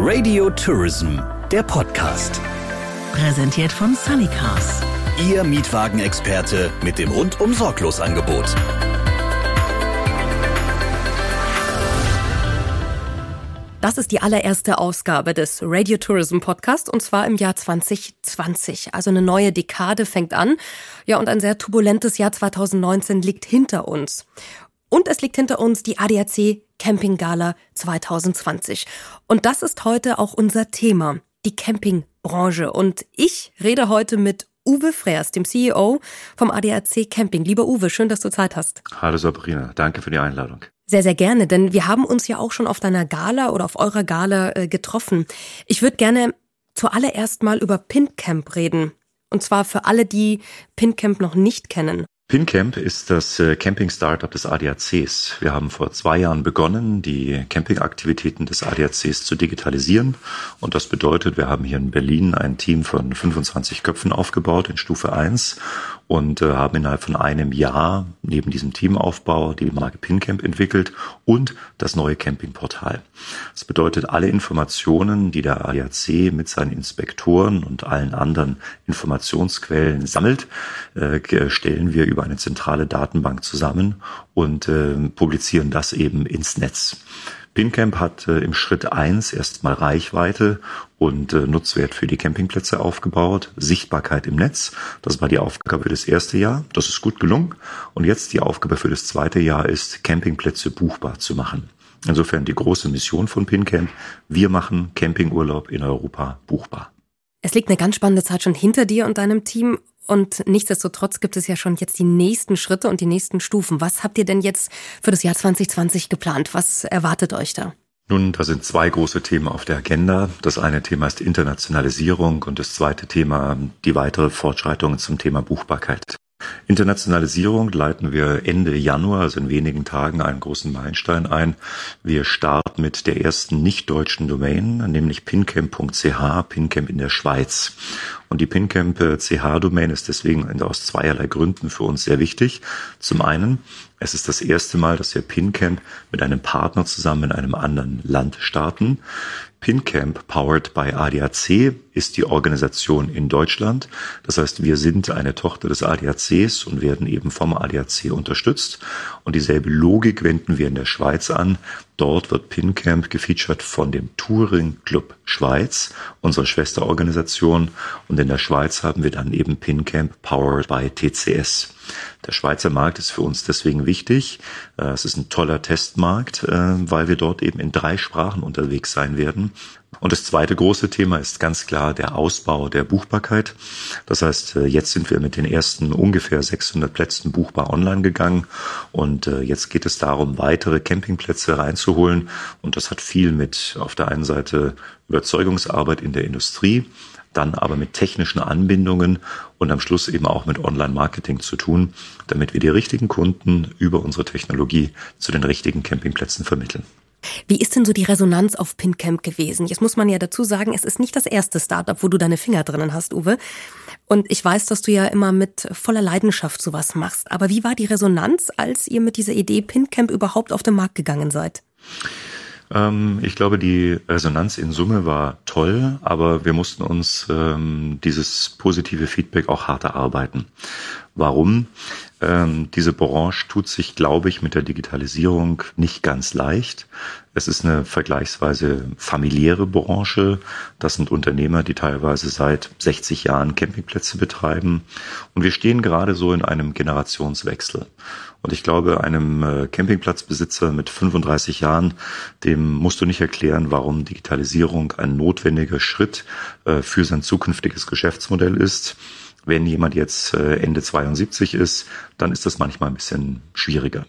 Radio Tourism, der Podcast. Präsentiert von Sunnycars. Ihr Mietwagenexperte mit dem rundum sorglos Angebot. Das ist die allererste Ausgabe des Radio Tourism Podcast und zwar im Jahr 2020. Also eine neue Dekade fängt an. Ja, und ein sehr turbulentes Jahr 2019 liegt hinter uns. Und es liegt hinter uns die ADAC Camping Gala 2020. Und das ist heute auch unser Thema, die Campingbranche. Und ich rede heute mit Uwe Freers, dem CEO vom ADAC Camping. Lieber Uwe, schön, dass du Zeit hast. Hallo Sabrina, danke für die Einladung. Sehr, sehr gerne, denn wir haben uns ja auch schon auf deiner Gala oder auf eurer Gala äh, getroffen. Ich würde gerne zuallererst mal über PinCamp reden. Und zwar für alle, die PinCamp noch nicht kennen. PinCamp ist das äh, Camping-Startup des ADACs. Wir haben vor zwei Jahren begonnen, die Campingaktivitäten des ADACs zu digitalisieren. Und das bedeutet, wir haben hier in Berlin ein Team von 25 Köpfen aufgebaut in Stufe 1 und äh, haben innerhalb von einem Jahr neben diesem Teamaufbau die Marke PinCamp entwickelt und das neue Campingportal. Das bedeutet, alle Informationen, die der ADAC mit seinen Inspektoren und allen anderen Informationsquellen sammelt, äh, stellen wir über eine zentrale Datenbank zusammen und äh, publizieren das eben ins Netz. PinCamp hat äh, im Schritt eins erstmal Reichweite und äh, Nutzwert für die Campingplätze aufgebaut, Sichtbarkeit im Netz. Das war die Aufgabe für das erste Jahr. Das ist gut gelungen. Und jetzt die Aufgabe für das zweite Jahr ist, Campingplätze buchbar zu machen. Insofern die große Mission von PinCamp. Wir machen Campingurlaub in Europa buchbar. Es liegt eine ganz spannende Zeit schon hinter dir und deinem Team. Und nichtsdestotrotz gibt es ja schon jetzt die nächsten Schritte und die nächsten Stufen. Was habt ihr denn jetzt für das Jahr 2020 geplant? Was erwartet euch da? Nun, da sind zwei große Themen auf der Agenda. Das eine Thema ist Internationalisierung und das zweite Thema die weitere Fortschreitung zum Thema Buchbarkeit. Internationalisierung leiten wir Ende Januar, also in wenigen Tagen, einen großen Meilenstein ein. Wir starten mit der ersten nicht-deutschen Domain, nämlich pincamp.ch, Pincamp in der Schweiz. Und die Pincamp.ch-Domain ist deswegen aus zweierlei Gründen für uns sehr wichtig. Zum einen, es ist das erste Mal, dass wir Pincamp mit einem Partner zusammen in einem anderen Land starten. PinCamp Powered by ADAC ist die Organisation in Deutschland. Das heißt, wir sind eine Tochter des ADACs und werden eben vom ADAC unterstützt. Und dieselbe Logik wenden wir in der Schweiz an. Dort wird PinCamp gefeatured von dem Touring Club Schweiz, unserer Schwesterorganisation. Und in der Schweiz haben wir dann eben PinCamp Powered by TCS. Der Schweizer Markt ist für uns deswegen wichtig. Äh, es ist ein toller Testmarkt, äh, weil wir dort eben in drei Sprachen unterwegs sein werden. Und das zweite große Thema ist ganz klar der Ausbau der Buchbarkeit. Das heißt, äh, jetzt sind wir mit den ersten ungefähr 600 Plätzen buchbar online gegangen und jetzt geht es darum, weitere Campingplätze reinzuholen. Und das hat viel mit auf der einen Seite Überzeugungsarbeit in der Industrie, dann aber mit technischen Anbindungen und am Schluss eben auch mit Online-Marketing zu tun, damit wir die richtigen Kunden über unsere Technologie zu den richtigen Campingplätzen vermitteln. Wie ist denn so die Resonanz auf PinCamp gewesen? Jetzt muss man ja dazu sagen, es ist nicht das erste Startup, wo du deine Finger drinnen hast, Uwe. Und ich weiß, dass du ja immer mit voller Leidenschaft sowas machst. Aber wie war die Resonanz, als ihr mit dieser Idee PinCamp überhaupt auf den Markt gegangen seid? Ähm, ich glaube, die Resonanz in Summe war toll, aber wir mussten uns ähm, dieses positive Feedback auch hart erarbeiten. Warum? Ähm, diese Branche tut sich, glaube ich, mit der Digitalisierung nicht ganz leicht. Es ist eine vergleichsweise familiäre Branche. Das sind Unternehmer, die teilweise seit 60 Jahren Campingplätze betreiben. Und wir stehen gerade so in einem Generationswechsel. Und ich glaube, einem äh, Campingplatzbesitzer mit 35 Jahren, dem musst du nicht erklären, warum Digitalisierung ein notwendiger Schritt äh, für sein zukünftiges Geschäftsmodell ist. Wenn jemand jetzt äh, Ende 72 ist, dann ist das manchmal ein bisschen schwieriger.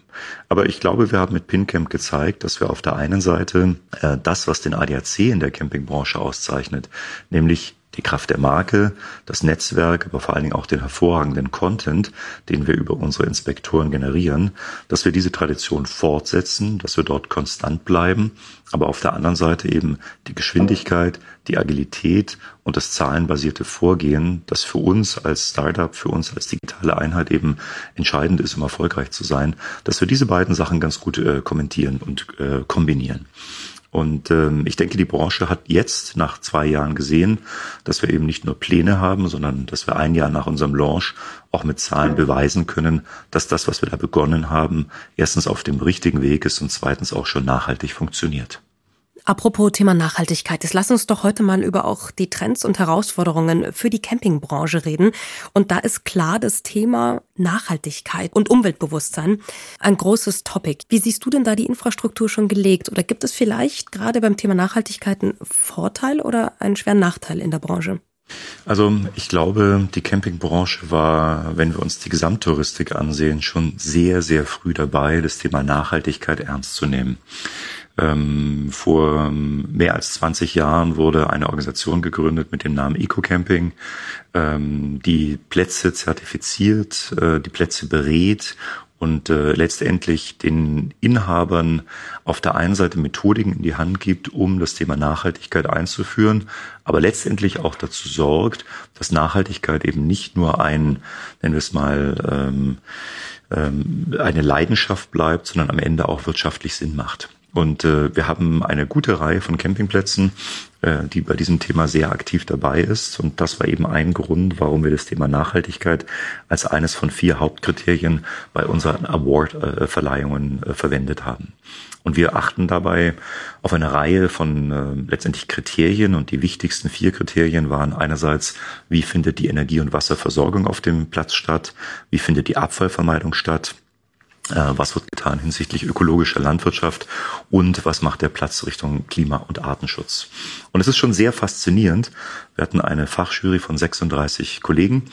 Aber ich glaube, wir haben mit PinCamp gezeigt, dass wir auf der einen Seite das, was den ADAC in der Campingbranche auszeichnet, nämlich die Kraft der Marke, das Netzwerk, aber vor allen Dingen auch den hervorragenden Content, den wir über unsere Inspektoren generieren, dass wir diese Tradition fortsetzen, dass wir dort konstant bleiben, aber auf der anderen Seite eben die Geschwindigkeit, die Agilität und das zahlenbasierte Vorgehen, das für uns als Startup, für uns als digitale Einheit eben entscheidend ist, um erfolgreich zu sein, dass wir diese beiden Sachen ganz gut äh, kommentieren und äh, kombinieren. Und ähm, ich denke, die Branche hat jetzt nach zwei Jahren gesehen, dass wir eben nicht nur Pläne haben, sondern dass wir ein Jahr nach unserem Launch auch mit Zahlen beweisen können, dass das, was wir da begonnen haben, erstens auf dem richtigen Weg ist und zweitens auch schon nachhaltig funktioniert. Apropos Thema Nachhaltigkeit, jetzt lass uns doch heute mal über auch die Trends und Herausforderungen für die Campingbranche reden. Und da ist klar das Thema Nachhaltigkeit und Umweltbewusstsein ein großes Topic. Wie siehst du denn da die Infrastruktur schon gelegt? Oder gibt es vielleicht gerade beim Thema Nachhaltigkeit einen Vorteil oder einen schweren Nachteil in der Branche? Also ich glaube, die Campingbranche war, wenn wir uns die Gesamttouristik ansehen, schon sehr, sehr früh dabei, das Thema Nachhaltigkeit ernst zu nehmen. Ähm, vor mehr als 20 Jahren wurde eine Organisation gegründet mit dem Namen EcoCamping, ähm, die Plätze zertifiziert, äh, die Plätze berät und äh, letztendlich den Inhabern auf der einen Seite Methodiken in die Hand gibt, um das Thema Nachhaltigkeit einzuführen, aber letztendlich auch dazu sorgt, dass Nachhaltigkeit eben nicht nur ein, nennen wir es mal, ähm, ähm, eine Leidenschaft bleibt, sondern am Ende auch wirtschaftlich Sinn macht. Und äh, wir haben eine gute Reihe von Campingplätzen, äh, die bei diesem Thema sehr aktiv dabei ist. Und das war eben ein Grund, warum wir das Thema Nachhaltigkeit als eines von vier Hauptkriterien bei unseren Award-Verleihungen äh, verwendet haben. Und wir achten dabei auf eine Reihe von äh, letztendlich Kriterien. Und die wichtigsten vier Kriterien waren einerseits, wie findet die Energie- und Wasserversorgung auf dem Platz statt? Wie findet die Abfallvermeidung statt? Äh, was wird getan hinsichtlich ökologischer Landwirtschaft und was macht der Platz Richtung Klima- und Artenschutz. Und es ist schon sehr faszinierend. Wir hatten eine Fachjury von 36 Kollegen,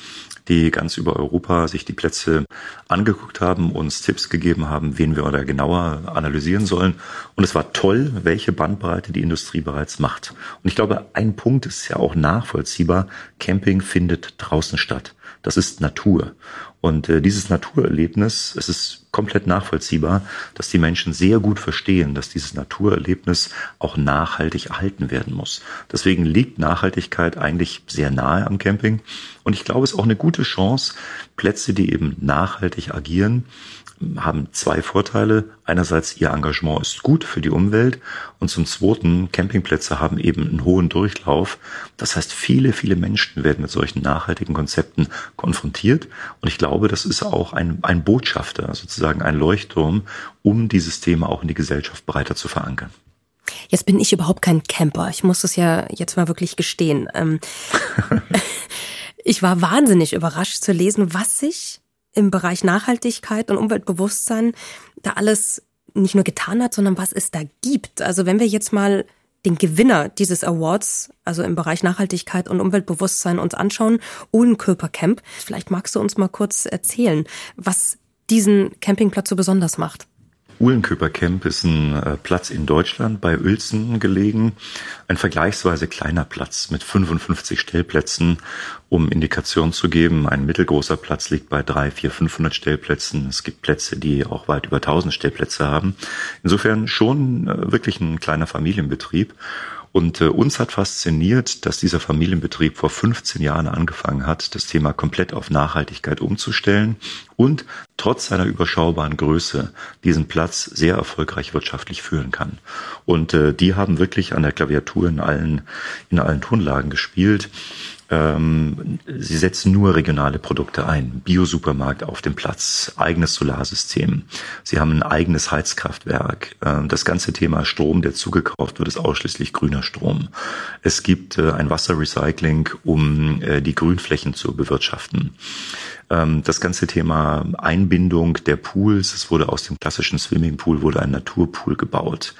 die ganz über Europa sich die Plätze angeguckt haben, uns Tipps gegeben haben, wen wir da genauer analysieren sollen. Und es war toll, welche Bandbreite die Industrie bereits macht. Und ich glaube, ein Punkt ist ja auch nachvollziehbar. Camping findet draußen statt. Das ist Natur. Und äh, dieses Naturerlebnis, es ist komplett nachvollziehbar, dass die Menschen sehr gut verstehen, dass dieses Naturerlebnis auch nachhaltig erhalten werden muss. Deswegen liegt Nachhaltigkeit eigentlich sehr nahe am Camping. Und ich glaube, es ist auch eine gute Chance, Plätze, die eben nachhaltig agieren, haben zwei Vorteile. Einerseits, ihr Engagement ist gut für die Umwelt und zum Zweiten, Campingplätze haben eben einen hohen Durchlauf. Das heißt, viele, viele Menschen werden mit solchen nachhaltigen Konzepten konfrontiert und ich glaube, das ist auch ein, ein Botschafter, sozusagen ein Leuchtturm, um dieses Thema auch in die Gesellschaft breiter zu verankern. Jetzt bin ich überhaupt kein Camper. Ich muss es ja jetzt mal wirklich gestehen. Ich war wahnsinnig überrascht zu lesen, was sich im Bereich Nachhaltigkeit und Umweltbewusstsein da alles nicht nur getan hat, sondern was es da gibt. Also wenn wir jetzt mal den Gewinner dieses Awards, also im Bereich Nachhaltigkeit und Umweltbewusstsein uns anschauen, Uhlenköper Camp. Vielleicht magst du uns mal kurz erzählen, was diesen Campingplatz so besonders macht. Uhlenköper Camp ist ein äh, Platz in Deutschland bei Uelzen gelegen. Ein vergleichsweise kleiner Platz mit 55 Stellplätzen, um Indikationen zu geben. Ein mittelgroßer Platz liegt bei 3, 4, 500 Stellplätzen. Es gibt Plätze, die auch weit über 1000 Stellplätze haben. Insofern schon äh, wirklich ein kleiner Familienbetrieb. Und äh, uns hat fasziniert, dass dieser Familienbetrieb vor 15 Jahren angefangen hat, das Thema komplett auf Nachhaltigkeit umzustellen und trotz seiner überschaubaren Größe diesen Platz sehr erfolgreich wirtschaftlich führen kann. Und äh, die haben wirklich an der Klaviatur in allen, in allen Tonlagen gespielt. Ähm, sie setzen nur regionale Produkte ein. Bio-Supermarkt auf dem Platz, eigenes Solarsystem. Sie haben ein eigenes Heizkraftwerk. Ähm, das ganze Thema Strom, der zugekauft wird, ist ausschließlich grüner Strom. Es gibt äh, ein Wasserrecycling, um äh, die Grünflächen zu bewirtschaften. Ähm, das ganze Thema Einbindung der Pools, es wurde aus dem klassischen Swimmingpool wurde ein Naturpool gebaut.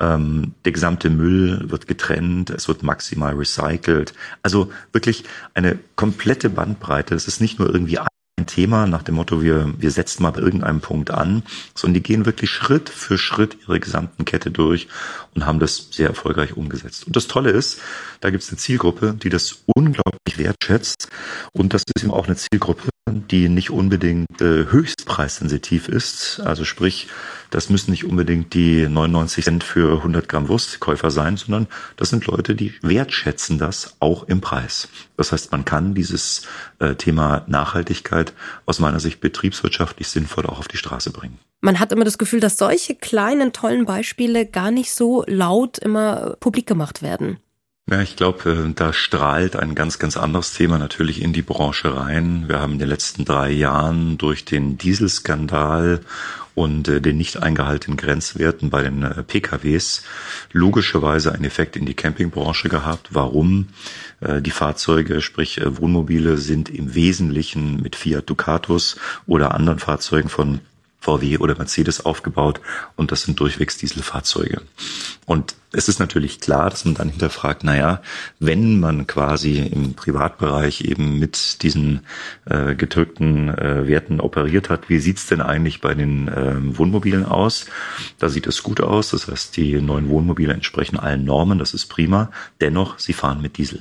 Ähm, der gesamte Müll wird getrennt, es wird maximal recycelt. Also wirklich eine komplette Bandbreite. Es ist nicht nur irgendwie ein Thema nach dem Motto, wir, wir setzen mal bei irgendeinem Punkt an, sondern die gehen wirklich Schritt für Schritt ihre gesamten Kette durch und haben das sehr erfolgreich umgesetzt. Und das Tolle ist, da gibt es eine Zielgruppe, die das unglaublich wertschätzt und das ist eben auch eine Zielgruppe, die nicht unbedingt äh, höchstpreissensitiv ist. Also sprich, das müssen nicht unbedingt die 99 Cent für 100 Gramm Wurstkäufer sein, sondern das sind Leute, die wertschätzen das auch im Preis. Das heißt, man kann dieses äh, Thema Nachhaltigkeit aus meiner Sicht betriebswirtschaftlich sinnvoll auch auf die Straße bringen. Man hat immer das Gefühl, dass solche kleinen, tollen Beispiele gar nicht so laut immer publik gemacht werden. Ja, ich glaube, äh, da strahlt ein ganz, ganz anderes Thema natürlich in die Branche rein. Wir haben in den letzten drei Jahren durch den Dieselskandal und äh, den nicht eingehaltenen Grenzwerten bei den äh, PKWs logischerweise einen Effekt in die Campingbranche gehabt. Warum? Die Fahrzeuge, sprich Wohnmobile, sind im Wesentlichen mit Fiat Ducatus oder anderen Fahrzeugen von VW oder Mercedes aufgebaut und das sind durchwegs Dieselfahrzeuge. Und es ist natürlich klar, dass man dann hinterfragt, naja, wenn man quasi im Privatbereich eben mit diesen äh, gedrückten äh, Werten operiert hat, wie sieht's denn eigentlich bei den äh, Wohnmobilen aus? Da sieht es gut aus, das heißt, die neuen Wohnmobile entsprechen allen Normen, das ist prima. Dennoch, sie fahren mit Diesel.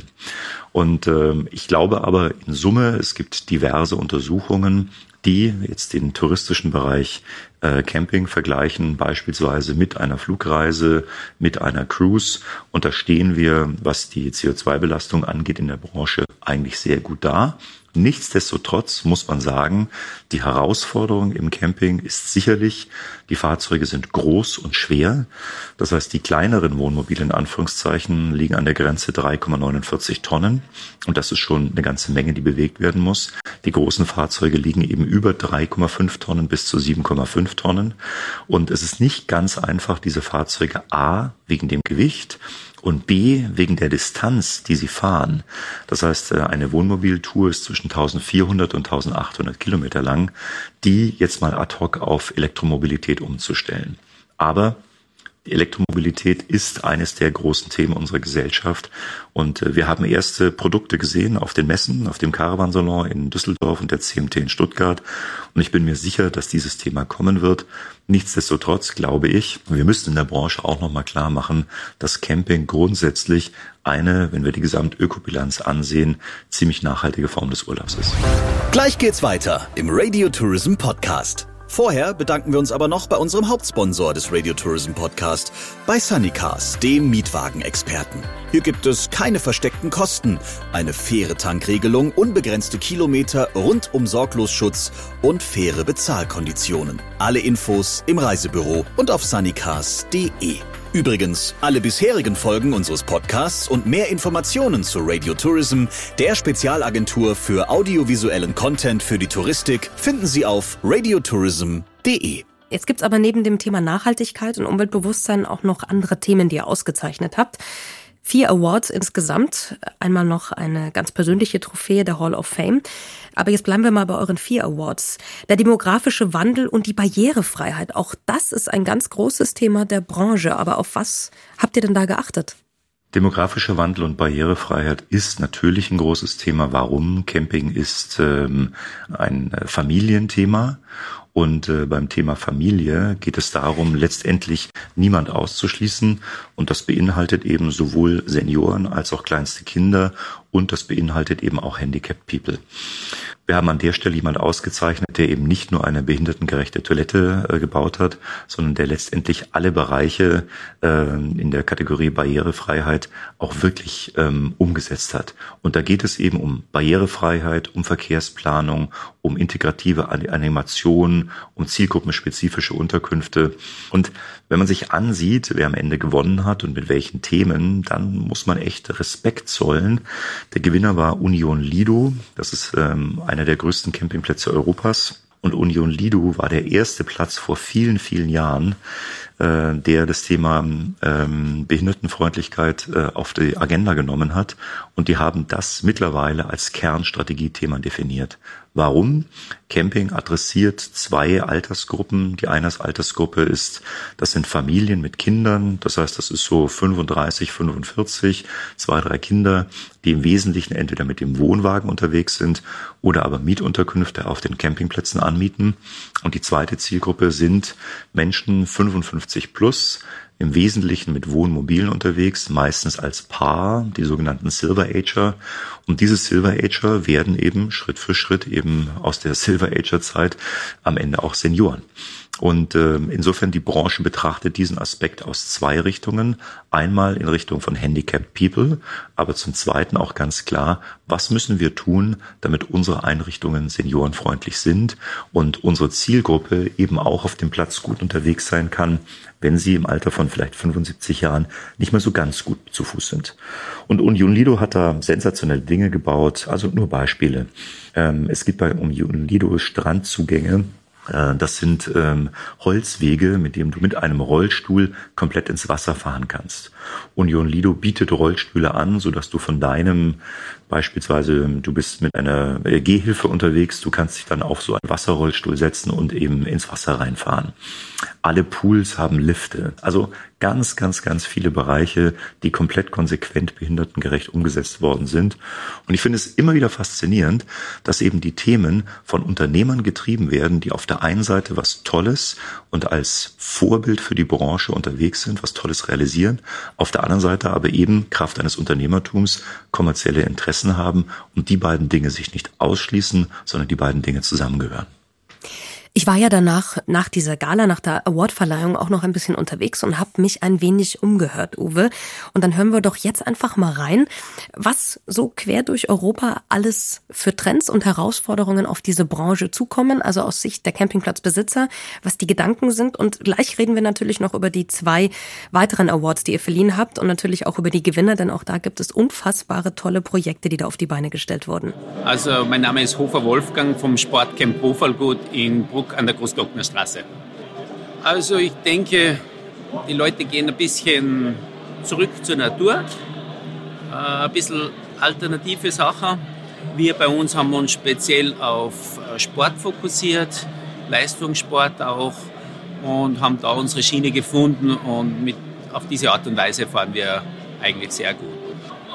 Und äh, ich glaube aber in Summe, es gibt diverse Untersuchungen, die jetzt den touristischen Bereich äh, Camping vergleichen, beispielsweise mit einer Flugreise, mit einer Cruise. Und da stehen wir, was die CO2-Belastung angeht, in der Branche eigentlich sehr gut da. Nichtsdestotrotz muss man sagen, die Herausforderung im Camping ist sicherlich, die Fahrzeuge sind groß und schwer. Das heißt, die kleineren Wohnmobile in Anführungszeichen liegen an der Grenze 3,49 Tonnen. Und das ist schon eine ganze Menge, die bewegt werden muss. Die großen Fahrzeuge liegen eben über 3,5 Tonnen bis zu 7,5 Tonnen. Und es ist nicht ganz einfach, diese Fahrzeuge A wegen dem Gewicht und B wegen der Distanz, die sie fahren. Das heißt, äh, eine Wohnmobiltour ist zwischen 1400 und 1800 Kilometer lang, die jetzt mal ad hoc auf Elektromobilität umzustellen. Aber Elektromobilität ist eines der großen Themen unserer Gesellschaft. Und äh, wir haben erste Produkte gesehen auf den Messen, auf dem Caravansalon in Düsseldorf und der CMT in Stuttgart. Und ich bin mir sicher, dass dieses Thema kommen wird. Nichtsdestotrotz glaube ich, wir müssen in der Branche auch nochmal klar machen, dass Camping grundsätzlich eine, wenn wir die Gesamtökobilanz ansehen, ziemlich nachhaltige Form des Urlaubs ist. Gleich geht's weiter im Radio Tourism Podcast. Vorher bedanken wir uns aber noch bei unserem Hauptsponsor des Radio Tourism Podcast, bei Sunnycars, dem Mietwagenexperten. Hier gibt es keine versteckten Kosten, eine faire Tankregelung, unbegrenzte Kilometer, rundum Sorglosschutz und faire Bezahlkonditionen. Alle Infos im Reisebüro und auf sunnycars.de. Übrigens, alle bisherigen Folgen unseres Podcasts und mehr Informationen zu Radio Tourism, der Spezialagentur für audiovisuellen Content für die Touristik, finden Sie auf radiotourism.de. Jetzt gibt's aber neben dem Thema Nachhaltigkeit und Umweltbewusstsein auch noch andere Themen, die ihr ausgezeichnet habt. Vier Awards insgesamt. Einmal noch eine ganz persönliche Trophäe der Hall of Fame. Aber jetzt bleiben wir mal bei euren vier Awards. Der demografische Wandel und die Barrierefreiheit. Auch das ist ein ganz großes Thema der Branche. Aber auf was habt ihr denn da geachtet? Demografischer Wandel und Barrierefreiheit ist natürlich ein großes Thema. Warum? Camping ist ähm, ein Familienthema und äh, beim Thema Familie geht es darum, letztendlich niemand auszuschließen. Und das beinhaltet eben sowohl Senioren als auch kleinste Kinder und das beinhaltet eben auch Handicapped People. Wir haben an der Stelle jemand ausgezeichnet, der eben nicht nur eine behindertengerechte Toilette äh, gebaut hat, sondern der letztendlich alle Bereiche äh, in der Kategorie Barrierefreiheit auch wirklich ähm, umgesetzt hat. Und da geht es eben um Barrierefreiheit, um Verkehrsplanung, um integrative Animation, um zielgruppenspezifische Unterkünfte. Und wenn man sich ansieht, wer am Ende gewonnen hat und mit welchen Themen, dann muss man echt Respekt zollen. Der Gewinner war Union Lido. Das ist ähm, eine einer der größten Campingplätze Europas. Und Union Lido war der erste Platz vor vielen, vielen Jahren, äh, der das Thema ähm, Behindertenfreundlichkeit äh, auf die Agenda genommen hat. Und die haben das mittlerweile als Kernstrategiethema definiert. Warum? Camping adressiert zwei Altersgruppen. Die eine Altersgruppe ist, das sind Familien mit Kindern. Das heißt, das ist so 35, 45, zwei, drei Kinder, die im Wesentlichen entweder mit dem Wohnwagen unterwegs sind oder aber Mietunterkünfte auf den Campingplätzen anmieten. Und die zweite Zielgruppe sind Menschen 55 plus, im Wesentlichen mit Wohnmobilen unterwegs, meistens als Paar, die sogenannten Silver Ager. Und diese Silver Ager werden eben Schritt für Schritt eben aus der Silver Ager Zeit am Ende auch Senioren. Und äh, insofern die Branche betrachtet diesen Aspekt aus zwei Richtungen. Einmal in Richtung von Handicapped People, aber zum Zweiten auch ganz klar, was müssen wir tun, damit unsere Einrichtungen seniorenfreundlich sind und unsere Zielgruppe eben auch auf dem Platz gut unterwegs sein kann, wenn sie im Alter von vielleicht 75 Jahren nicht mehr so ganz gut zu Fuß sind. Und Union Lido hat da sensationelle Dinge gebaut, also nur Beispiele. Ähm, es gibt bei Union Lido Strandzugänge, das sind ähm, Holzwege, mit denen du mit einem Rollstuhl komplett ins Wasser fahren kannst. Union Lido bietet Rollstühle an, so dass du von deinem beispielsweise du bist mit einer äh, Gehhilfe unterwegs, du kannst dich dann auf so einen Wasserrollstuhl setzen und eben ins Wasser reinfahren. Alle Pools haben Lifte. Also ganz, ganz, ganz viele Bereiche, die komplett konsequent behindertengerecht umgesetzt worden sind. Und ich finde es immer wieder faszinierend, dass eben die Themen von Unternehmern getrieben werden, die auf der einen Seite was Tolles und als Vorbild für die Branche unterwegs sind, was Tolles realisieren, auf der anderen Seite aber eben Kraft eines Unternehmertums kommerzielle Interessen haben und die beiden Dinge sich nicht ausschließen, sondern die beiden Dinge zusammengehören. Ich war ja danach, nach dieser Gala, nach der Awardverleihung auch noch ein bisschen unterwegs und habe mich ein wenig umgehört, Uwe. Und dann hören wir doch jetzt einfach mal rein, was so quer durch Europa alles für Trends und Herausforderungen auf diese Branche zukommen, also aus Sicht der Campingplatzbesitzer, was die Gedanken sind. Und gleich reden wir natürlich noch über die zwei weiteren Awards, die ihr verliehen habt und natürlich auch über die Gewinner, denn auch da gibt es unfassbare tolle Projekte, die da auf die Beine gestellt wurden. Also mein Name ist Hofer Wolfgang vom Sportcamp Hofallgut in Bruck Bruck an der Großglockner Straße. Also ich denke, die Leute gehen ein bisschen zurück zur Natur, äh, ein bisschen alternative Sachen. Wir bei uns haben uns speziell auf äh, Sport fokussiert, Leistungssport auch und haben da unsere Schiene gefunden und mit, auf diese Art und Weise fahren wir eigentlich sehr gut.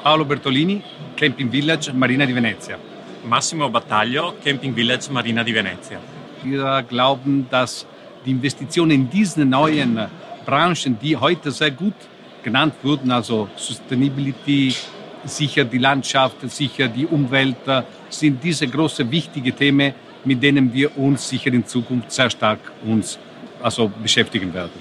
Paolo Bertolini, Camping Village, Marina di Venezia. Massimo Battaglio, Camping Village, Marina di Venezia. Wir glauben, dass die Investitionen in diese neuen Branchen, die heute sehr gut genannt wurden, also Sustainability, sicher die Landschaft, sicher die Umwelt, sind diese große wichtige Themen, mit denen wir uns sicher in Zukunft sehr stark uns also beschäftigen werden.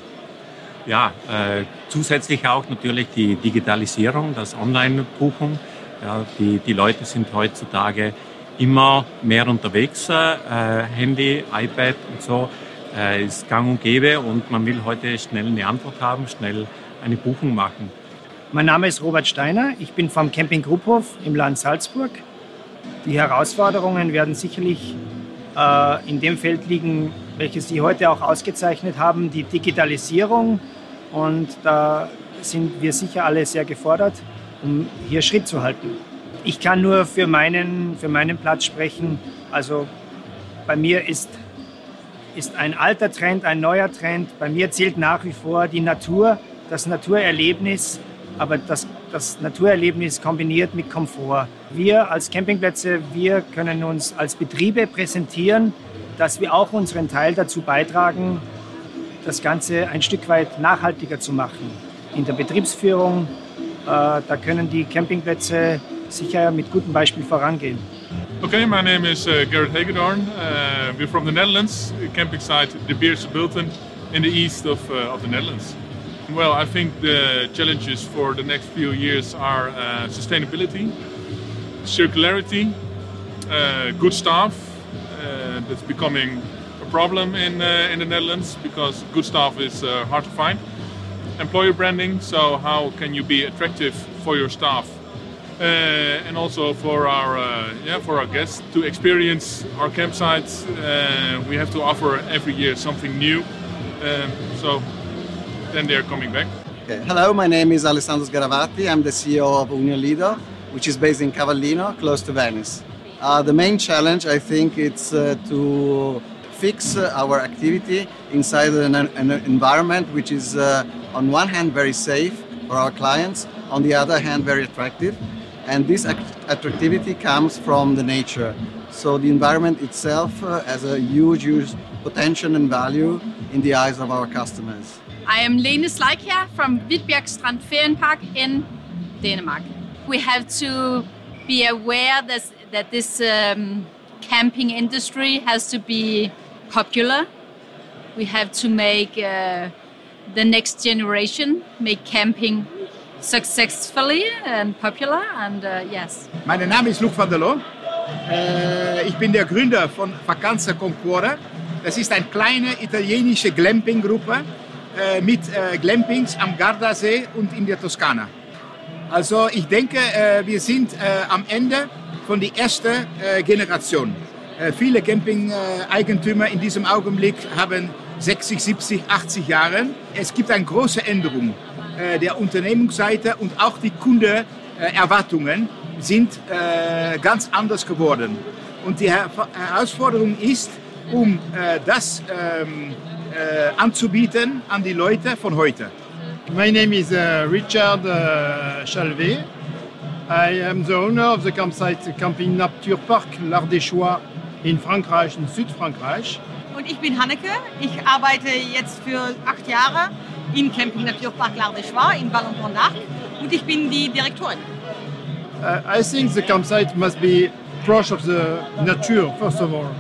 Ja, äh, zusätzlich auch natürlich die Digitalisierung, das Online-Buchen. Ja, die, die Leute sind heutzutage immer mehr unterwegs. Äh, Handy, iPad und so äh, ist gang und gäbe und man will heute schnell eine Antwort haben, schnell eine Buchung machen. Mein Name ist Robert Steiner, ich bin vom Camping Grupphof im Land Salzburg. Die Herausforderungen werden sicherlich äh, in dem Feld liegen, welches Sie heute auch ausgezeichnet haben, die Digitalisierung. Und da sind wir sicher alle sehr gefordert, um hier Schritt zu halten. Ich kann nur für meinen, für meinen Platz sprechen. Also bei mir ist, ist ein alter Trend, ein neuer Trend. Bei mir zählt nach wie vor die Natur, das Naturerlebnis, aber das, das Naturerlebnis kombiniert mit Komfort. Wir als Campingplätze, wir können uns als Betriebe präsentieren, dass wir auch unseren Teil dazu beitragen, das Ganze ein Stück weit nachhaltiger zu machen. In der Betriebsführung, äh, da können die Campingplätze sicher mit gutem Beispiel vorangehen. Okay, my name is uh, Gerrit Hagedorn. Uh, we're from the Netherlands, camping site De Beerse Bulten in the east of, uh, of the Netherlands. Well, I think the challenges for the next few years are uh, sustainability, circularity, uh, good staff. Uh, that's becoming a problem in, in the Netherlands because good staff is hard to find. Employer branding, so how can you be attractive for your staff uh, and also for our uh, yeah for our guests to experience our campsites. Uh, we have to offer every year something new, um, so then they're coming back. Okay. Hello, my name is Alessandro Sgaravati. I'm the CEO of Union Lido, which is based in Cavallino, close to Venice. Uh, the main challenge, I think, it's uh, to fix uh, our activity inside an, an environment which is, on one hand, very safe for our clients, on the other hand, very attractive and this attractivity comes from the nature. So the environment itself uh, has a huge, huge potential and value in the eyes of our customers. I am Lene Sleikia from Vidbjerg Strand Ferienpark in Denmark. We have to be aware that, that this um, camping industry has to be popular. We have to make uh, the next generation make camping successfully and popular and uh, yes. Mein Name ist Luc van der Loo. Äh, ich bin der Gründer von Vacanza Concore. Das ist eine kleine italienische Glamping-Gruppe äh, mit äh, Glampings am Gardasee und in der Toskana. Also ich denke, wir sind am Ende von der ersten Generation. viele Camping-Eigentümer in diesem Augenblick haben 60, 70, 80 Jahre. Es gibt eine große Änderung der Unternehmensseite und auch die Kundenerwartungen sind ganz anders geworden. Und die Herausforderung ist, um das ähm, anzubieten an die Leute von heute. My name is Richard Chalvet. I am the owner of the campsite Camping Nature Park L'Ardéchois in Frankreich, in Südfrankreich. Und ich bin Hanneke. Ich arbeite jetzt für acht Jahre im Camping Nature Park L'Ardéchois in Ballon-Pont-d'Arc und ich bin die Direktorin. Uh, I think the campsite must be approach of the nature, first of all,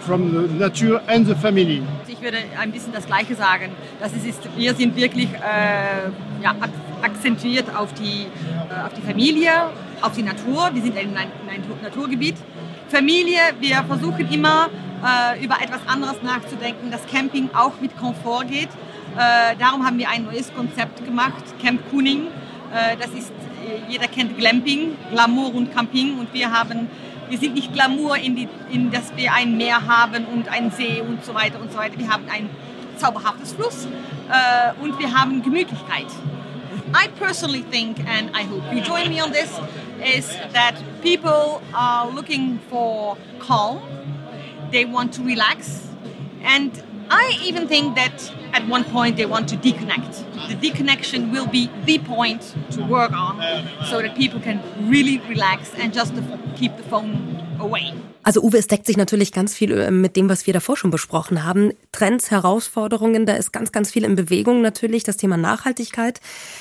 from the nature and the family würde ein bisschen das Gleiche sagen. Das ist, wir sind wirklich äh, ja, akzentuiert auf die, äh, auf die Familie, auf die Natur. Wir sind in ein, in ein Naturgebiet. Familie, wir versuchen immer äh, über etwas anderes nachzudenken, dass Camping auch mit Komfort geht. Äh, darum haben wir ein neues Konzept gemacht, Camp Kuning. Äh, das ist, äh, jeder kennt Glamping, Glamour und Camping und wir haben wir sind nicht Glamour, in, die, in dass wir ein Meer haben und einen See und so weiter und so weiter. Wir haben ein zauberhaftes Fluss äh, und wir haben Gemütlichkeit. I personally think, and I hope you join me on this, is that people are looking for calm. They want to relax. And I even think that at one point they want to deconnect. The deconnection will be the point to work on so that people can really relax and just keep the phone. Also Uwe, es deckt sich natürlich ganz viel äh, mit dem, was wir davor schon besprochen haben. Trends, Herausforderungen, da ist ganz, ganz viel in Bewegung natürlich. Das Thema Nachhaltigkeit,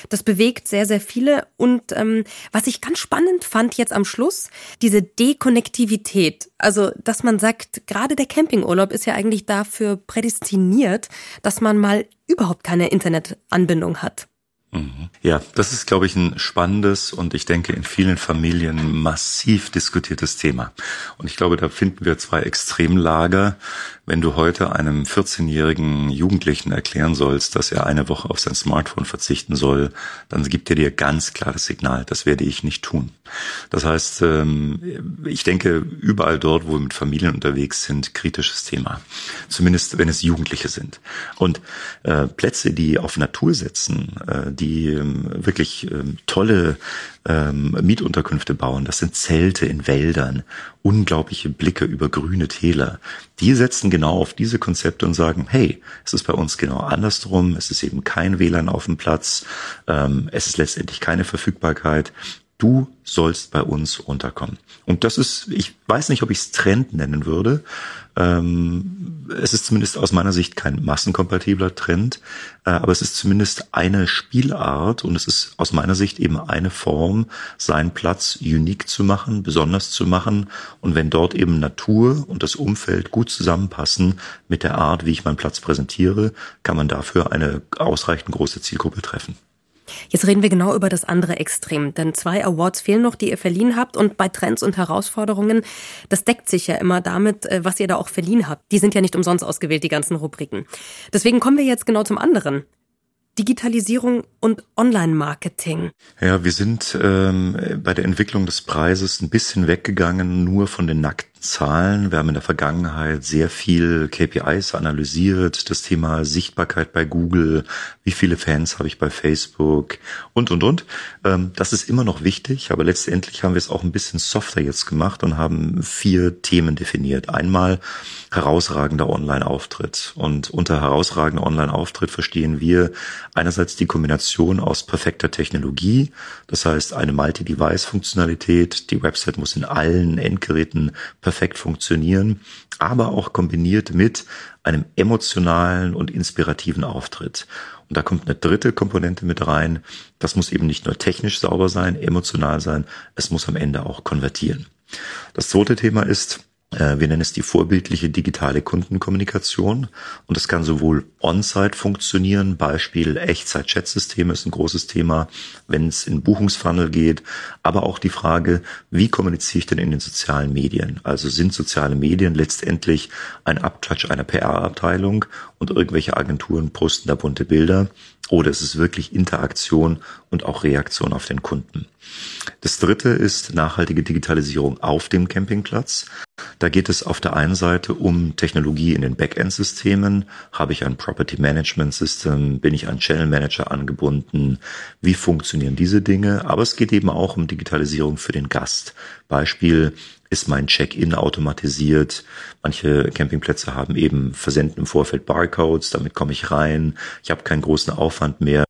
das bewegt sehr, sehr viele. Und ähm, was ich ganz spannend fand jetzt am Schluss, diese Dekonnektivität. Also, dass man sagt, gerade der Campingurlaub ist ja eigentlich dafür prädestiniert, dass man mal überhaupt keine Internetanbindung hat. Mhm. Ja, das ist, glaube ich, ein spannendes und ich denke in vielen Familien massiv diskutiertes Thema. Und ich glaube, da finden wir zwei Extremlager. Wenn du heute einem 14-jährigen Jugendlichen erklären sollst, dass er eine Woche auf sein Smartphone verzichten soll, dann gibt er dir ganz klar das Signal, das werde ich nicht tun. Das heißt, ähm, ich denke, überall dort, wo wir mit Familien unterwegs sind, kritisches Thema. Zumindest wenn es Jugendliche sind. Und äh, Plätze, die auf Natur setzen, äh, die ähm, wirklich ähm, tolle Mietunterkünfte bauen, das sind Zelte in Wäldern, unglaubliche Blicke über grüne Täler. Die setzen genau auf diese Konzepte und sagen, hey, es ist bei uns genau andersrum, es ist eben kein WLAN auf dem Platz, es ist letztendlich keine Verfügbarkeit du sollst bei uns unterkommen. Und das ist, ich weiß nicht, ob ich es Trend nennen würde. Ähm, es ist zumindest aus meiner Sicht kein massenkompatibler Trend, äh, aber es ist zumindest eine Spielart und es ist aus meiner Sicht eben eine Form, seinen Platz unique zu machen, besonders zu machen. Und wenn dort eben Natur und das Umfeld gut zusammenpassen mit der Art, wie ich meinen Platz präsentiere, kann man dafür eine ausreichend große Zielgruppe treffen. Jetzt reden wir genau über das andere Extrem, denn zwei Awards fehlen noch, die ihr verliehen habt und bei Trends und Herausforderungen, das deckt sich ja immer damit, äh, was ihr da auch verliehen habt. Die sind ja nicht umsonst ausgewählt, die ganzen Rubriken. Deswegen kommen wir jetzt genau zum anderen. Digitalisierung und Online-Marketing. Ja, wir sind ähm, bei der Entwicklung des Preises ein bisschen weggegangen nur von den nackten Zahlen. Wir haben in der Vergangenheit sehr viel KPIs analysiert, das Thema Sichtbarkeit bei Google, wie viele Fans habe ich bei Facebook und, und, und. Ähm, das ist immer noch wichtig, aber letztendlich haben wir es auch ein bisschen softer jetzt gemacht und haben vier Themen definiert. Einmal herausragender Online-Auftritt. Und unter herausragender Online-Auftritt verstehen wir einerseits die Kombination aus perfekter Technologie, das heißt eine Multi-Device-Funktionalität. Die Website muss in allen Endgeräten perfekt perfekt funktionieren, aber auch kombiniert mit einem emotionalen und inspirativen Auftritt. Und da kommt eine dritte Komponente mit rein. Das muss eben nicht nur technisch sauber sein, emotional sein, es muss am Ende auch konvertieren. Das zweite Thema ist, wir nennen es die vorbildliche digitale Kundenkommunikation. Und das kann sowohl on-site funktionieren, Beispiel Echtzeit-Chat-Systeme ist ein großes Thema, wenn es in Buchungsfunnel geht, aber auch die Frage, wie kommuniziere ich denn in den sozialen Medien? Also sind soziale Medien letztendlich ein Abklatsch einer PR-Abteilung und irgendwelche Agenturen posten da bunte Bilder oder ist es wirklich Interaktion und auch Reaktion auf den Kunden? Das dritte ist nachhaltige Digitalisierung auf dem Campingplatz. Da geht es auf der einen Seite um Technologie in den Backend-Systemen. Habe ich ein Property Management System? Bin ich an Channel Manager angebunden? Wie funktionieren diese Dinge? Aber es geht eben auch um Digitalisierung für den Gast. Beispiel, ist mein Check-in automatisiert. Manche Campingplätze haben eben versenden im Vorfeld Barcodes, damit komme ich rein. Ich habe keinen großen Aufwand mehr.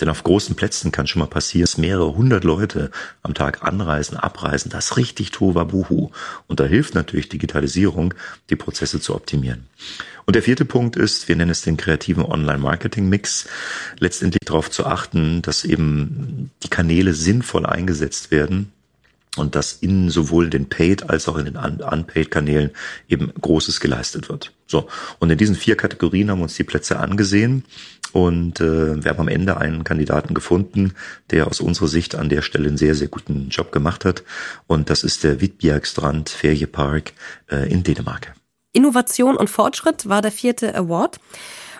Denn auf großen Plätzen kann schon mal passieren, dass mehrere hundert Leute am Tag anreisen, abreisen. Das ist richtig Tohuwabohu. Und da hilft natürlich Digitalisierung, die Prozesse zu optimieren. Und der vierte Punkt ist, wir nennen es den kreativen Online-Marketing-Mix, letztendlich darauf zu achten, dass eben die Kanäle sinnvoll eingesetzt werden, und dass in sowohl den Paid als auch in den Unpaid-Kanälen eben Großes geleistet wird. So, und in diesen vier Kategorien haben wir uns die Plätze angesehen und äh, wir haben am Ende einen Kandidaten gefunden, der aus unserer Sicht an der Stelle einen sehr, sehr guten Job gemacht hat und das ist der Wittbjergstrand Feriepark äh, in Dänemark. Innovation und Fortschritt war der vierte Award.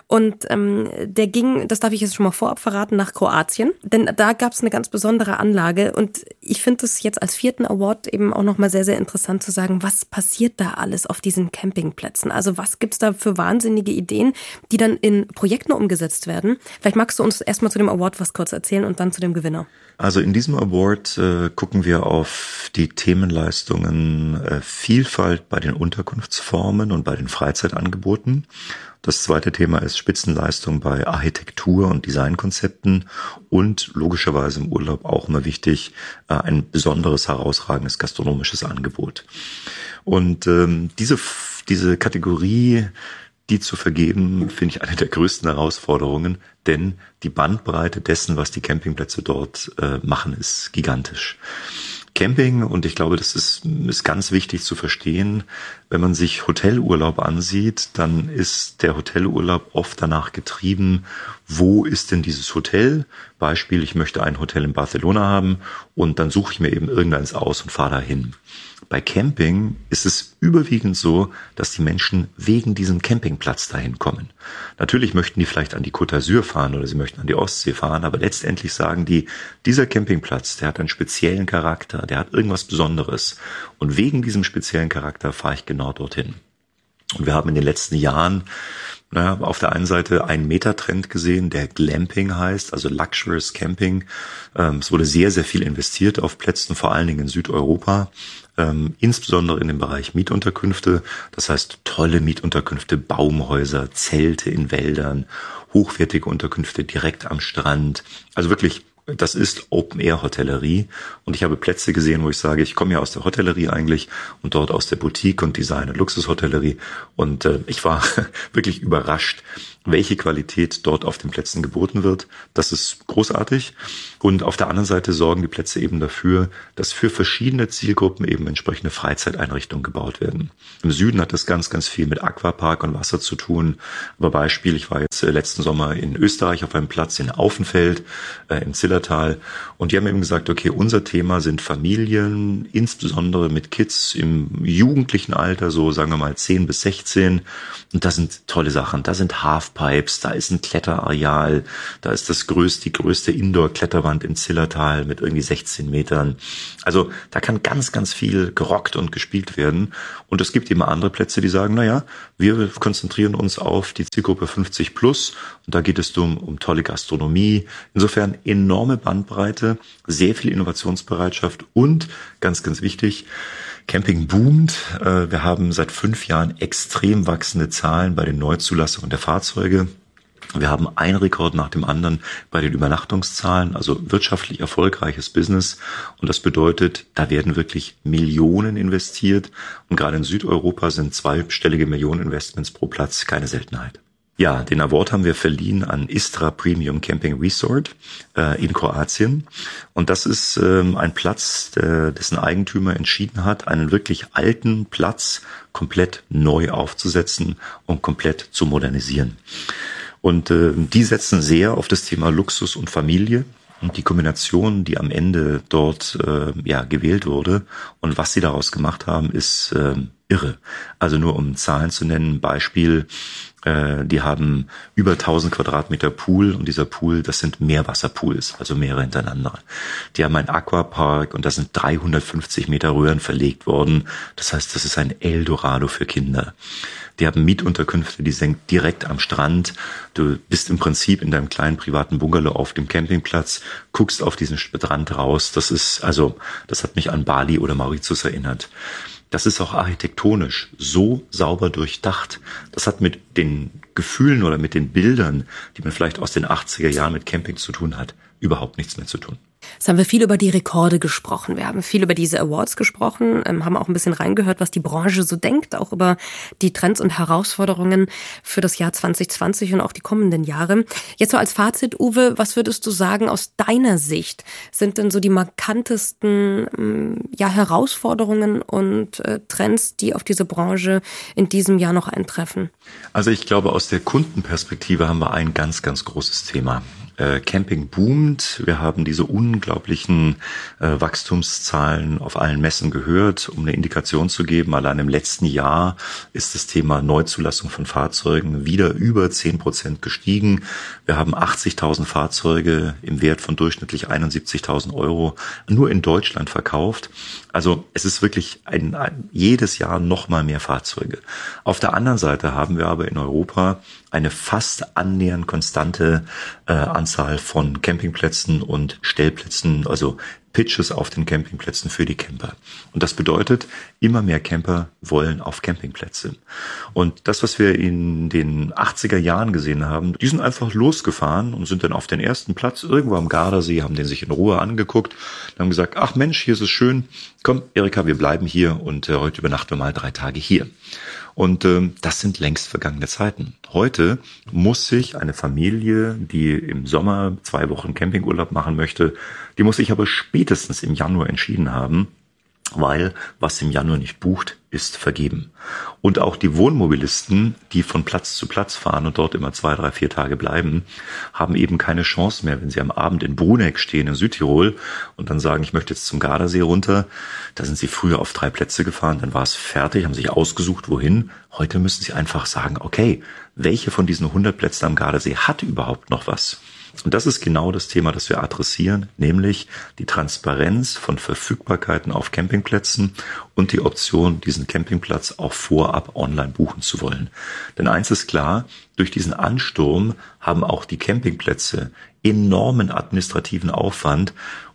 Und ähm, der ging, das darf ich jetzt schon mal vorab verraten, nach Kroatien. Denn da gab es eine ganz besondere Anlage. Und ich finde es jetzt als vierten Award eben auch nochmal sehr, sehr interessant zu sagen, was passiert da alles auf diesen Campingplätzen? Also was gibt's da für wahnsinnige Ideen, die dann in Projekten umgesetzt werden? Vielleicht magst du uns erstmal zu dem Award was kurz erzählen und dann zu dem Gewinner. Also in diesem Award äh, gucken wir auf die Themenleistungen äh, Vielfalt bei den Unterkunftsformen und bei den Freizeitangeboten. Das zweite Thema ist Spitzenleistung bei Architektur und Designkonzepten und logischerweise im Urlaub auch immer wichtig, äh, ein besonderes, herausragendes gastronomisches Angebot. Und ähm, diese, diese Kategorie, die zu vergeben, finde ich eine der größten Herausforderungen, denn die Bandbreite dessen, was die Campingplätze dort äh, machen, ist gigantisch. Camping, und ich glaube, das ist, ist ganz wichtig zu verstehen, wenn man sich Hotelurlaub ansieht, dann ist der Hotelurlaub oft danach getrieben, wo ist denn dieses Hotel? Beispiel, ich möchte ein Hotel in Barcelona haben und dann suche ich mir eben irgendeins aus und fahre dahin. Bei Camping ist es überwiegend so, dass die Menschen wegen diesem Campingplatz dahin kommen. Natürlich möchten die vielleicht an die Côte d'Azur fahren oder sie möchten an die Ostsee fahren, aber letztendlich sagen die, dieser Campingplatz, der hat einen speziellen Charakter, der hat irgendwas Besonderes. Und wegen diesem speziellen Charakter fahre ich genau dorthin. Und wir haben in den letzten Jahren naja, auf der einen Seite einen Metatrend gesehen, der Glamping heißt, also Luxurious Camping. Ähm, es wurde sehr, sehr viel investiert auf Plätzen, vor allen Dingen in Südeuropa ähm, insbesondere in dem Bereich Mietunterkünfte. Das heißt tolle Mietunterkünfte, Baumhäuser, Zelte in Wäldern, hochwertige Unterkünfte direkt am Strand. Also wirklich das ist Open-Air-Hotellerie. Und ich habe Plätze gesehen, wo ich sage, ich komme ja aus der Hotellerie eigentlich und dort aus der Boutique und Design- und Luxushotellerie. Und äh, ich war wirklich überrascht, welche Qualität dort auf den Plätzen geboten wird. Das ist großartig. Und auf der anderen Seite sorgen die Plätze eben dafür, dass für verschiedene Zielgruppen eben entsprechende Freizeiteinrichtungen gebaut werden. Im Süden hat das ganz, ganz viel mit Aquapark und Wasser zu tun. Aber Beispiel, ich war jetzt letzten Sommer in Österreich auf einem Platz in Aufenfeld, äh, im Zillertal. Und die haben eben gesagt, okay, unser Thema sind Familien, insbesondere mit Kids im jugendlichen Alter, so sagen wir mal 10 bis 16. Und das sind tolle Sachen. Da sind Halfpipes, da ist ein Kletterareal, da ist das größte, die größte Indoor-Kletterwand im Zillertal mit irgendwie 16 Metern. Also da kann ganz, ganz viel gerockt und gespielt werden. Und es gibt immer andere Plätze, die sagen, na ja, wir konzentrieren uns auf die Zielgruppe 50 plus. Und da geht es um, um tolle Gastronomie. Insofern enorme Bandbreite, sehr viel Innovationsbereitschaft und ganz, ganz wichtig, Camping boomt. Äh, wir haben seit fünf Jahren extrem wachsende Zahlen bei den Neuzulassungen der Fahrzeuge. Wir haben einen Rekord nach dem anderen bei den Übernachtungszahlen, also wirtschaftlich erfolgreiches Business. Und das bedeutet, da werden wirklich Millionen investiert. Und gerade in Südeuropa sind zweistellige Millioneninvestments pro Platz keine Seltenheit. Ja, den Award haben wir verliehen an Istra Premium Camping Resort äh, in Kroatien. Und das ist ähm, ein Platz, äh, dessen Eigentümer entschieden hat, einen wirklich alten Platz komplett neu aufzusetzen und komplett zu modernisieren. Und äh, die setzen sehr auf das Thema Luxus und Familie. Und die Kombination, die am Ende dort äh, ja gewählt wurde und was sie daraus gemacht haben, ist äh, irre. Also nur um Zahlen zu nennen, Beispiel, äh, die haben über 1000 Quadratmeter Pool und dieser Pool, das sind Meerwasserpools, also mehrere hintereinander. Die haben einen Aquapark und da sind 350 Meter Röhren verlegt worden. Das heißt, das ist ein Eldorado für Kinder. Die haben Mietunterkünfte, die sind direkt am Strand. Du bist im Prinzip in deinem kleinen privaten Bungalow auf dem Campingplatz, guckst auf diesen Strand raus. Das ist, also, das hat mich an Bali oder Mauritius erinnert. Das ist auch architektonisch so sauber durchdacht. Das hat mit den Gefühlen oder mit den Bildern, die man vielleicht aus den 80er Jahren mit Camping zu tun hat, überhaupt nichts mehr zu tun. Jetzt haben wir viel über die Rekorde gesprochen. Wir haben viel über diese Awards gesprochen, ähm, haben auch ein bisschen reingehört, was die Branche so denkt, auch über die Trends und Herausforderungen für das Jahr 2020 und auch die kommenden Jahre. Jetzt so als Fazit, Uwe, was würdest du sagen aus deiner Sicht sind denn so die markantesten ähm, ja, Herausforderungen und äh, Trends, die auf diese Branche in diesem Jahr noch eintreffen? Also ich glaube, aus der Kundenperspektive haben wir ein ganz, ganz großes Thema. Äh, Camping boomt. Wir haben diese unglaublichen äh, Wachstumszahlen auf allen Messen gehört. Um eine Indikation zu geben, allein im letzten Jahr ist das Thema Neuzulassung von Fahrzeugen wieder über zehn Prozent gestiegen. Wir haben 80.000 Fahrzeuge im Wert von durchschnittlich 71.000 Euro nur in Deutschland verkauft. Also es ist wirklich ein, ein, jedes Jahr noch mal mehr Fahrzeuge. Auf der anderen Seite haben wir aber in Europa eine fast annähernd konstante äh, Anzahl von Campingplätzen und Stellplätzen, also Pitches auf den Campingplätzen für die Camper. Und das bedeutet, immer mehr Camper wollen auf Campingplätze. Und das, was wir in den 80er Jahren gesehen haben, die sind einfach losgefahren und sind dann auf den ersten Platz irgendwo am Gardasee, haben den sich in Ruhe angeguckt, haben gesagt, ach Mensch, hier ist es schön, komm, Erika, wir bleiben hier und äh, heute übernachten wir mal drei Tage hier. Und äh, das sind längst vergangene Zeiten. Heute muss sich eine Familie, die im Sommer zwei Wochen Campingurlaub machen möchte, die muss sich aber spätestens im Januar entschieden haben, weil was im Januar nicht bucht, ist vergeben. Und auch die Wohnmobilisten, die von Platz zu Platz fahren und dort immer zwei, drei, vier Tage bleiben, haben eben keine Chance mehr, wenn sie am Abend in Bruneck stehen in Südtirol und dann sagen, ich möchte jetzt zum Gardasee runter. Da sind sie früher auf drei Plätze gefahren, dann war es fertig, haben sich ausgesucht, wohin. Heute müssen sie einfach sagen, okay, welche von diesen 100 Plätzen am Gardasee hat überhaupt noch was? Und das ist genau das Thema, das wir adressieren, nämlich die Transparenz von Verfügbarkeiten auf Campingplätzen und die Option, diesen Campingplatz auch vorab online buchen zu wollen. Denn eins ist klar, durch diesen Ansturm haben auch die Campingplätze enormen administrativen Aufwand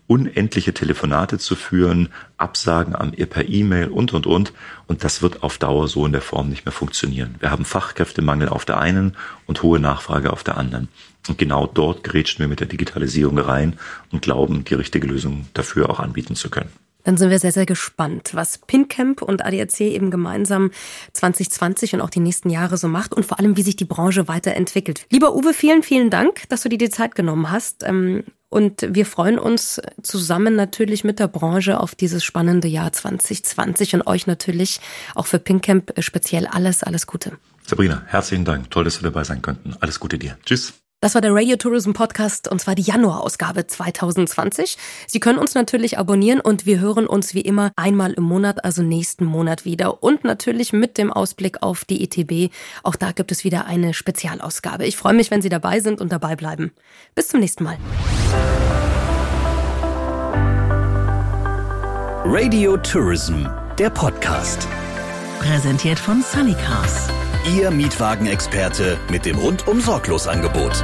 unendliche Telefonate zu führen, Absagen am, per E-Mail und, und, und. Und das wird auf Dauer so in der Form nicht mehr funktionieren. Wir haben Fachkräftemangel auf der einen und hohe Nachfrage auf der anderen. Und genau dort gerätschen wir mit der Digitalisierung rein und glauben, die richtige Lösung dafür auch anbieten zu können. Dann sind wir sehr, sehr gespannt, was PinCamp und ADAC eben gemeinsam 2020 und auch die nächsten Jahre so macht und vor allem, wie sich die Branche weiterentwickelt. Lieber Uwe, vielen, vielen Dank, dass du dir die Zeit genommen hast. Ähm, und wir freuen uns zusammen natürlich mit der Branche auf dieses spannende Jahr 2020 und euch natürlich auch für PinCamp speziell alles, alles Gute. Sabrina, herzlichen Dank. Toll, dass wir dabei sein konnten. Alles Gute dir. Tschüss. Das war der Radio Tourism Podcast und zwar die Januarausgabe 2020. Sie können uns natürlich abonnieren und wir hören uns wie immer einmal im Monat, also nächsten Monat wieder. Und natürlich mit dem Ausblick auf die ETB. Auch da gibt es wieder eine Spezialausgabe. Ich freue mich, wenn Sie dabei sind und dabei bleiben. Bis zum nächsten Mal. Radio Tourism, der Podcast. Präsentiert von Sunnycars. Ihr Mietwagenexperte mit dem rundum sorglos Angebot.